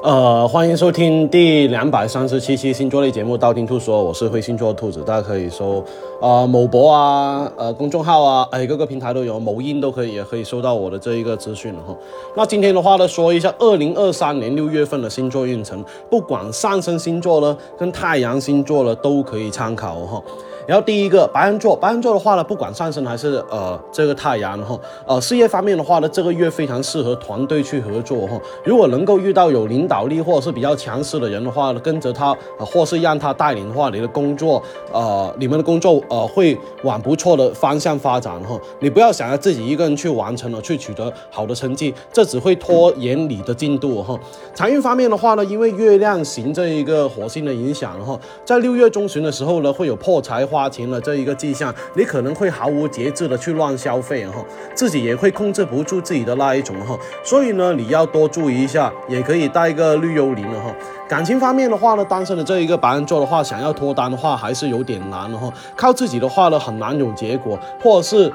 呃，欢迎收听第两百三十七期星座类节目《道听途说》，我是灰星座兔子，大家可以搜啊某博啊，呃公众号啊，哎各个平台都有，某音都可以，也可以收到我的这一个资讯了哈。那今天的话呢，说一下二零二三年六月份的星座运程，不管上升星座呢，跟太阳星座呢，都可以参考哈。然后第一个白羊座，白羊座的话呢，不管上升还是呃这个太阳哈，呃事业方面的话呢，这个月非常适合团队去合作哈。如果能够遇到有领导力或者是比较强势的人的话呢，跟着他，或是让他带领的话，你的工作呃你们的工作呃会往不错的方向发展哈。你不要想要自己一个人去完成了，去取得好的成绩，这只会拖延你的进度哈。财运方面的话呢，因为月亮行这一个火星的影响哈，在六月中旬的时候呢，会有破财花。钱的这一个迹象，你可能会毫无节制的去乱消费哈，自己也会控制不住自己的那一种哈，所以呢，你要多注意一下，也可以带一个绿幽灵了哈。感情方面的话呢，单身的这一个白羊座的话，想要脱单的话，还是有点难的哈，靠自己的话呢，很难有结果，或者是。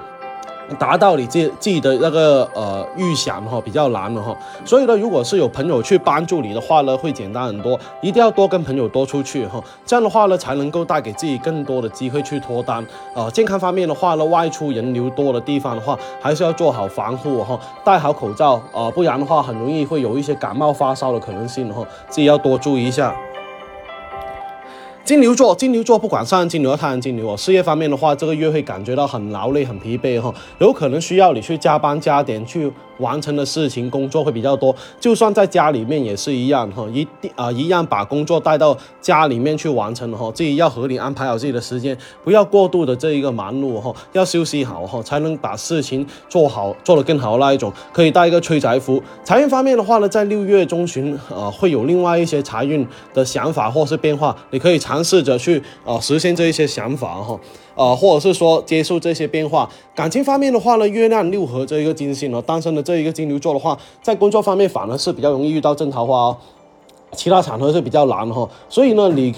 达到你自自己的那个呃预想哈，比较难了哈，所以呢，如果是有朋友去帮助你的话呢，会简单很多。一定要多跟朋友多出去哈，这样的话呢，才能够带给自己更多的机会去脱单啊。健康方面的话呢，外出人流多的地方的话，还是要做好防护哈，戴好口罩啊，不然的话很容易会有一些感冒发烧的可能性哈，自己要多注意一下。金牛座，金牛座不管上金牛和、太阳金牛哦，事业方面的话，这个月会感觉到很劳累、很疲惫哈，有可能需要你去加班加点去。完成的事情工作会比较多，就算在家里面也是一样哈，一定啊一样把工作带到家里面去完成哈，自己要合理安排好自己的时间，不要过度的这一个忙碌哈，要休息好哈，才能把事情做好，做得更好那一种。可以带一个催财符。财运方面的话呢，在六月中旬呃会有另外一些财运的想法或是变化，你可以查尝试着去呃实现这一些想法哈。呃，或者是说接受这些变化，感情方面的话呢，月亮六合这一个金星呢，单身的这一个金牛座的话，在工作方面反而是比较容易遇到正桃花哦，其他场合是比较难哈，所以呢，你。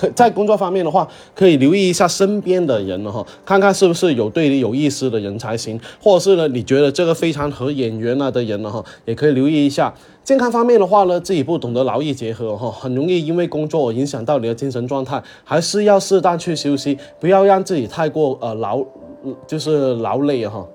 可在工作方面的话，可以留意一下身边的人了哈，看看是不是有对你有意思的人才行，或者是呢，你觉得这个非常合眼缘了的人了哈，也可以留意一下。健康方面的话呢，自己不懂得劳逸结合哈，很容易因为工作影响到你的精神状态，还是要适当去休息，不要让自己太过呃劳，就是劳累哈。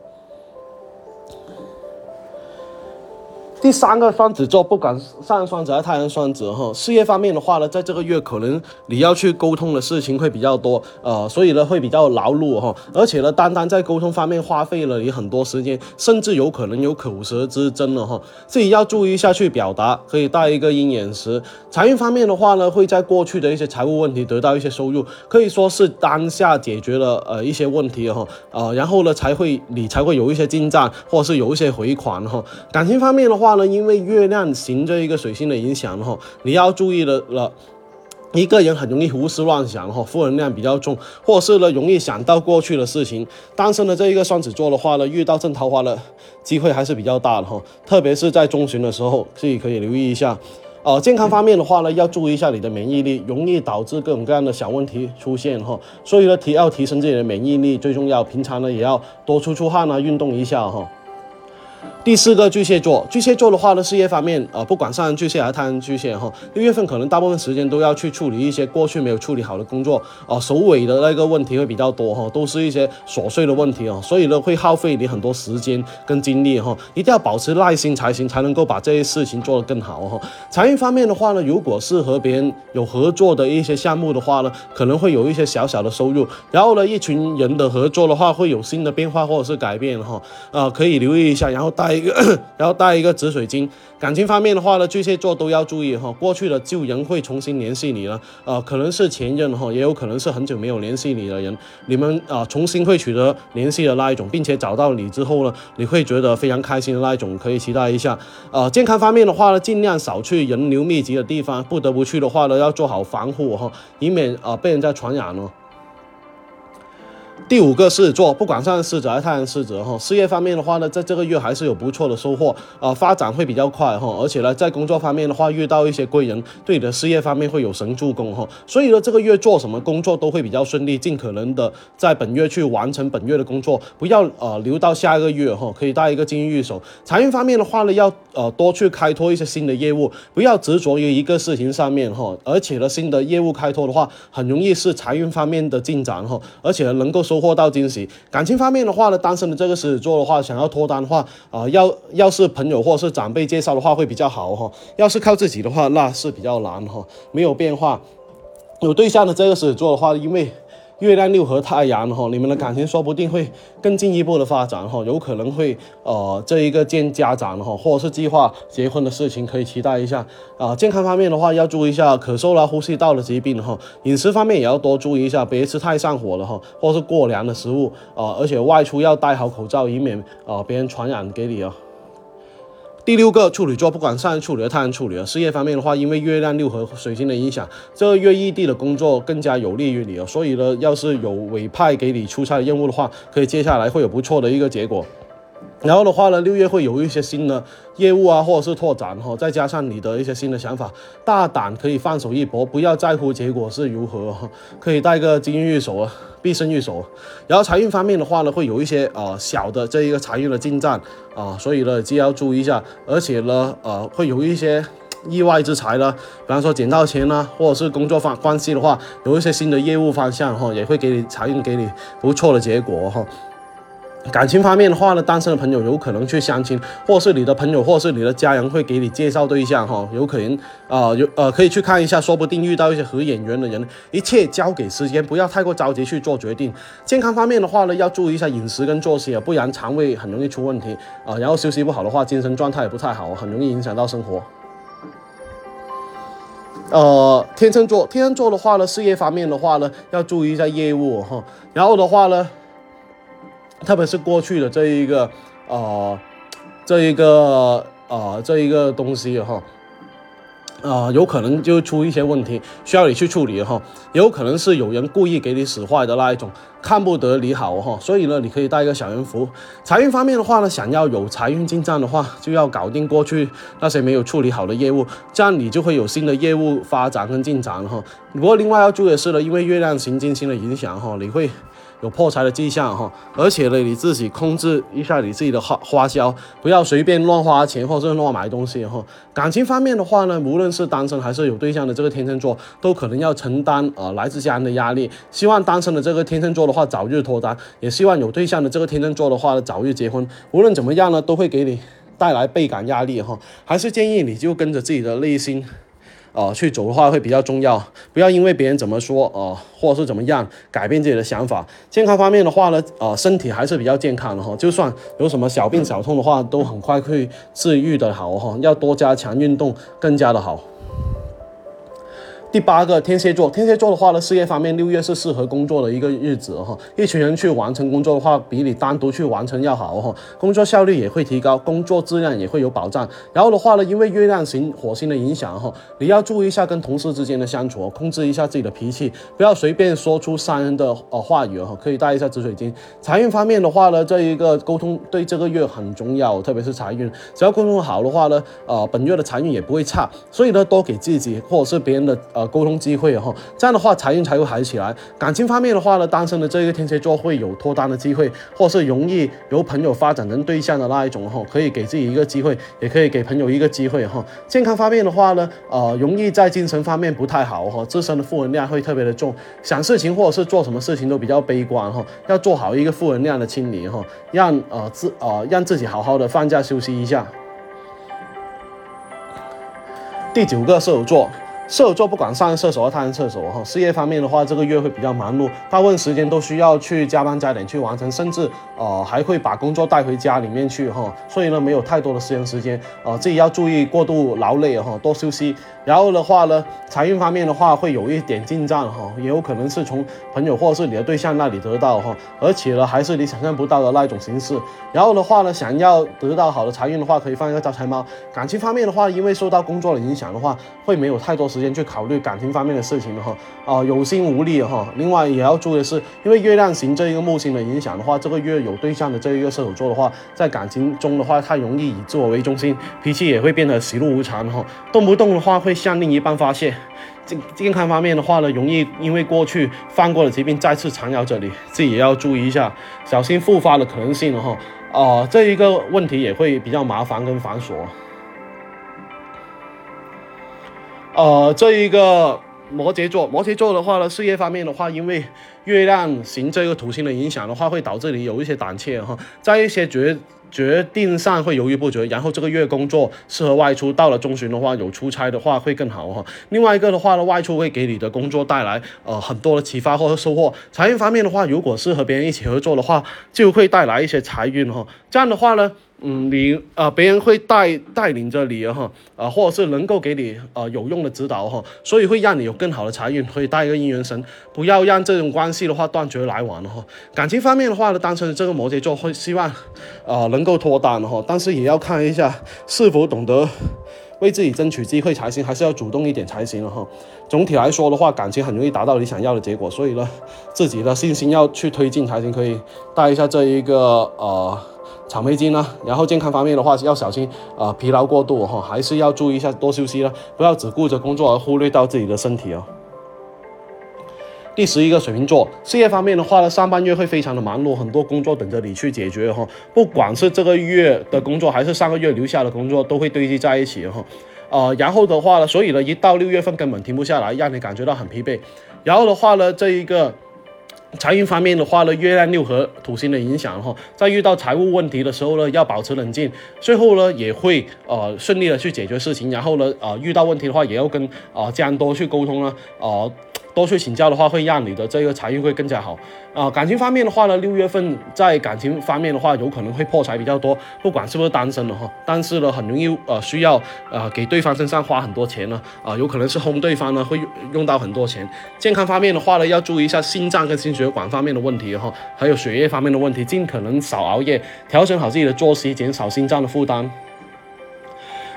第三个双子座，不管上双子还是太阳双子哈，事业方面的话呢，在这个月可能你要去沟通的事情会比较多，呃，所以呢会比较劳碌哈，而且呢，单单在沟通方面花费了你很多时间，甚至有可能有口舌之争了哈，自己要注意一下去表达，可以带一个鹰眼石。财运方面的话呢，会在过去的一些财务问题得到一些收入，可以说是当下解决了呃一些问题哈，呃，然后呢才会你才会有一些进账，或者是有一些回款哈。感情方面的话。话呢，因为月亮行这一个水星的影响哈，你要注意的了，一个人很容易胡思乱想哈，负能量比较重，或是呢容易想到过去的事情。单身的这一个双子座的话呢，遇到正桃花的机会还是比较大的哈，特别是在中旬的时候，自己可以留意一下。呃，健康方面的话呢，要注意一下你的免疫力，容易导致各种各样的小问题出现哈，所以呢提要提升自己的免疫力最重要，平常呢也要多出出汗啊，运动一下哈。第四个巨蟹座，巨蟹座的话呢，事业方面，呃，不管上巨蟹还是太阳巨蟹哈，六月份可能大部分时间都要去处理一些过去没有处理好的工作，啊，首尾的那个问题会比较多哈，都是一些琐碎的问题啊，所以呢，会耗费你很多时间跟精力哈，一定要保持耐心才行，才能够把这些事情做得更好哈。财运方面的话呢，如果是和别人有合作的一些项目的话呢，可能会有一些小小的收入，然后呢，一群人的合作的话，会有新的变化或者是改变哈，呃，可以留意一下，然后带。一个，然后带一个紫水晶。感情方面的话呢，巨蟹座都要注意哈，过去的旧人会重新联系你了，呃，可能是前任哈，也有可能是很久没有联系你的人，你们啊重新会取得联系的那一种，并且找到你之后呢，你会觉得非常开心的那一种，可以期待一下。呃，健康方面的话呢，尽量少去人流密集的地方，不得不去的话呢，要做好防护哈，以免啊被人家传染哦。第五个狮子座，不管上狮子还是太阳狮子哈，事业方面的话呢，在这个月还是有不错的收获啊，发展会比较快哈，而且呢，在工作方面的话，遇到一些贵人，对你的事业方面会有神助攻哈，所以呢，这个月做什么工作都会比较顺利，尽可能的在本月去完成本月的工作，不要呃留到下一个月哈，可以带一个金玉手。财运方面的话呢，要呃多去开拓一些新的业务，不要执着于一个事情上面哈，而且呢，新的业务开拓的话，很容易是财运方面的进展哈，而且能够收。收获到惊喜，感情方面的话呢，单身的这个狮子座的话，想要脱单的话，啊，要要是朋友或是长辈介绍的话会比较好哈，要是靠自己的话，那是比较难哈，没有变化。有对象的这个狮子座的话，因为。月亮六合太阳哈，你们的感情说不定会更进一步的发展哈，有可能会呃这一个见家长哈，或者是计划结婚的事情可以期待一下啊。健康方面的话要注意一下咳嗽啦、呼吸道的疾病哈。饮食方面也要多注意一下，别吃太上火了哈，或是过凉的食物啊。而且外出要戴好口罩，以免啊别人传染给你啊。第六个处女座，不管上处女、太阳处女，事业方面的话，因为月亮六合水星的影响，这个月异地的工作更加有利于你哦。所以呢，要是有委派给你出差的任务的话，可以接下来会有不错的一个结果。然后的话呢，六月会有一些新的业务啊，或者是拓展哈，再加上你的一些新的想法，大胆可以放手一搏，不要在乎结果是如何，可以带个金玉手啊，必胜一手。然后财运方面的话呢，会有一些呃小的这一个财运的进账啊，所以呢就要注意一下，而且呢呃会有一些意外之财呢，比方说捡到钱呢，或者是工作方关系的话，有一些新的业务方向哈，也会给你财运给你不错的结果哈。感情方面的话呢，单身的朋友有可能去相亲，或是你的朋友，或是你的家人会给你介绍对象哈，有可能啊，有呃可以去看一下，说不定遇到一些合眼缘的人。一切交给时间，不要太过着急去做决定。健康方面的话呢，要注意一下饮食跟作息啊，不然肠胃很容易出问题啊。然后休息不好的话，精神状态也不太好，很容易影响到生活。呃，天秤座，天秤座的话呢，事业方面的话呢，要注意一下业务哈。然后的话呢。特别是过去的这一个，呃，这一个，呃，这一个东西哈，啊，有可能就出一些问题，需要你去处理哈。有可能是有人故意给你使坏的那一种，看不得你好哈。所以呢，你可以带一个小人符。财运方面的话呢，想要有财运进账的话，就要搞定过去那些没有处理好的业务，这样你就会有新的业务发展跟进展哈。不过另外要注意的是呢，因为月亮行金星的影响哈，你会。有破财的迹象哈，而且呢，你自己控制一下你自己的花花销，不要随便乱花钱或者乱买东西哈。感情方面的话呢，无论是单身还是有对象的这个天秤座，都可能要承担呃来自家人的压力。希望单身的这个天秤座的话早日脱单，也希望有对象的这个天秤座的话呢早日结婚。无论怎么样呢，都会给你带来倍感压力哈。还是建议你就跟着自己的内心。呃，去走的话会比较重要，不要因为别人怎么说，呃，或者是怎么样改变自己的想法。健康方面的话呢，呃，身体还是比较健康的哈，就算有什么小病小痛的话，都很快会治愈的好哈，要多加强运动，更加的好。第八个天蝎座，天蝎座的话呢，事业方面六月是适合工作的一个日子哈，一群人去完成工作的话，比你单独去完成要好哈，工作效率也会提高，工作质量也会有保障。然后的话呢，因为月亮型火星的影响哈，你要注意一下跟同事之间的相处，控制一下自己的脾气，不要随便说出伤人的呃话语哈，可以带一下紫水晶。财运方面的话呢，这一个沟通对这个月很重要，特别是财运，只要沟通好的话呢，呃，本月的财运也不会差。所以呢，多给自己或者是别人的呃。沟通机会哈，这样的话财运才会好起来。感情方面的话呢，单身的这个天蝎座会有脱单的机会，或是容易由朋友发展成对象的那一种哈，可以给自己一个机会，也可以给朋友一个机会哈。健康方面的话呢，呃，容易在精神方面不太好哈，自身的负能量会特别的重，想事情或者是做什么事情都比较悲观哈，要做好一个负能量的清理哈，让呃自呃让自己好好的放假休息一下。第九个射手座。射手座不管上射手和太阳射手哈，事业方面的话，这个月会比较忙碌，大部分时间都需要去加班加点去完成，甚至呃还会把工作带回家里面去哈，所以呢没有太多的私人时间，呃自己要注意过度劳累哈，多休息。然后的话呢，财运方面的话会有一点进账哈，也有可能是从朋友或者是你的对象那里得到哈，而且呢还是你想象不到的那种形式。然后的话呢，想要得到好的财运的话，可以放一个招财猫。感情方面的话，因为受到工作的影响的话，会没有太多。时间去考虑感情方面的事情了哈，啊，有心无力哈。另外也要注意的是，因为月亮行这一个木星的影响的话，这个月有对象的这一个射手座的话，在感情中的话，他容易以自我为中心，脾气也会变得喜怒无常哈，动不动的话会向另一半发泄。健健康方面的话呢，容易因为过去犯过的疾病再次缠绕着你，自己也要注意一下，小心复发的可能性哈。啊，这一个问题也会比较麻烦跟繁琐。呃，这一个摩羯座，摩羯座的话呢，事业方面的话，因为月亮行这个土星的影响的话，会导致你有一些胆怯哈，在一些决决定上会犹豫不决。然后这个月工作适合外出，到了中旬的话，有出差的话会更好哈。另外一个的话呢，外出会给你的工作带来呃很多的启发或者收获。财运方面的话，如果是和别人一起合作的话，就会带来一些财运哈。这样的话呢。嗯，你啊，别人会带带领着你哈，啊，或者是能够给你啊有用的指导哈，所以会让你有更好的财运，可以带一个姻缘神，不要让这种关系的话断绝来往了哈。感情方面的话呢，单纯的这个摩羯座会希望啊能够脱单哈，但是也要看一下是否懂得为自己争取机会才行，还是要主动一点才行了哈。总体来说的话，感情很容易达到你想要的结果，所以呢，自己的信心要去推进才行，可以带一下这一个呃。草莓金呢，然后健康方面的话要小心啊，疲劳过度哈，还是要注意一下多休息了，不要只顾着工作而忽略到自己的身体哦。第十一个水瓶座，事业方面的话呢，上半月会非常的忙碌，很多工作等着你去解决哈，不管是这个月的工作还是上个月留下的工作，都会堆积在一起哈，呃，然后的话呢，所以呢，一到六月份根本停不下来，让你感觉到很疲惫。然后的话呢，这一个。财运方面的话呢，月亮六合土星的影响哈，在遇到财务问题的时候呢，要保持冷静，最后呢也会呃顺利的去解决事情，然后呢啊遇到问题的话也要跟啊家人多去沟通啊啊。多去请教的话，会让你的这个财运会更加好啊。感情方面的话呢，六月份在感情方面的话，有可能会破财比较多，不管是不是单身的哈。但是呢，很容易呃需要呃给对方身上花很多钱呢啊，有可能是哄对方呢会用到很多钱。健康方面的话呢，要注意一下心脏跟心血管方面的问题哈，还有血液方面的问题，尽可能少熬夜，调整好自己的作息，减少心脏的负担。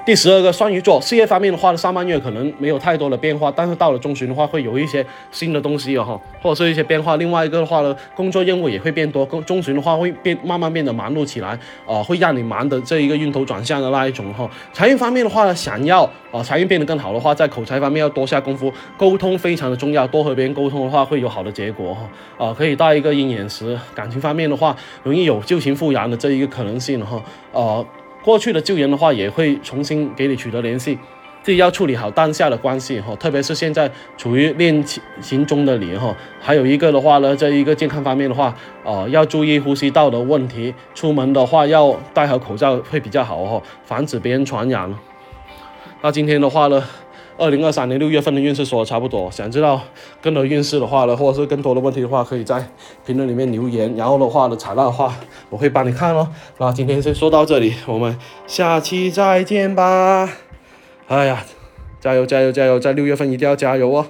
第十二个双鱼座，事业方面的话呢，上半月可能没有太多的变化，但是到了中旬的话，会有一些新的东西哦哈，或者是一些变化。另外一个的话呢，工作任务也会变多，中旬的话会变慢慢变得忙碌起来，啊，会让你忙的这一个晕头转向的那一种哈。财运方面的话呢，想要啊财运变得更好的话，在口才方面要多下功夫，沟通非常的重要，多和别人沟通的话会有好的结果哈。啊，可以带一个鹰眼石。感情方面的话，容易有旧情复燃的这一个可能性哈。啊。过去的旧人的话，也会重新给你取得联系，自己要处理好当下的关系哈，特别是现在处于恋情中的你哈。还有一个的话呢，在一个健康方面的话，呃，要注意呼吸道的问题，出门的话要戴好口罩会比较好哈，防止别人传染。那今天的话呢？二零二三年六月份的运势说的差不多，想知道更多运势的话呢，或者是更多的问题的话，可以在评论里面留言，然后的话呢，采纳的话，我会帮你看哦。那今天先说到这里，我们下期再见吧。哎呀，加油加油加油，在六月份一定要加油哦。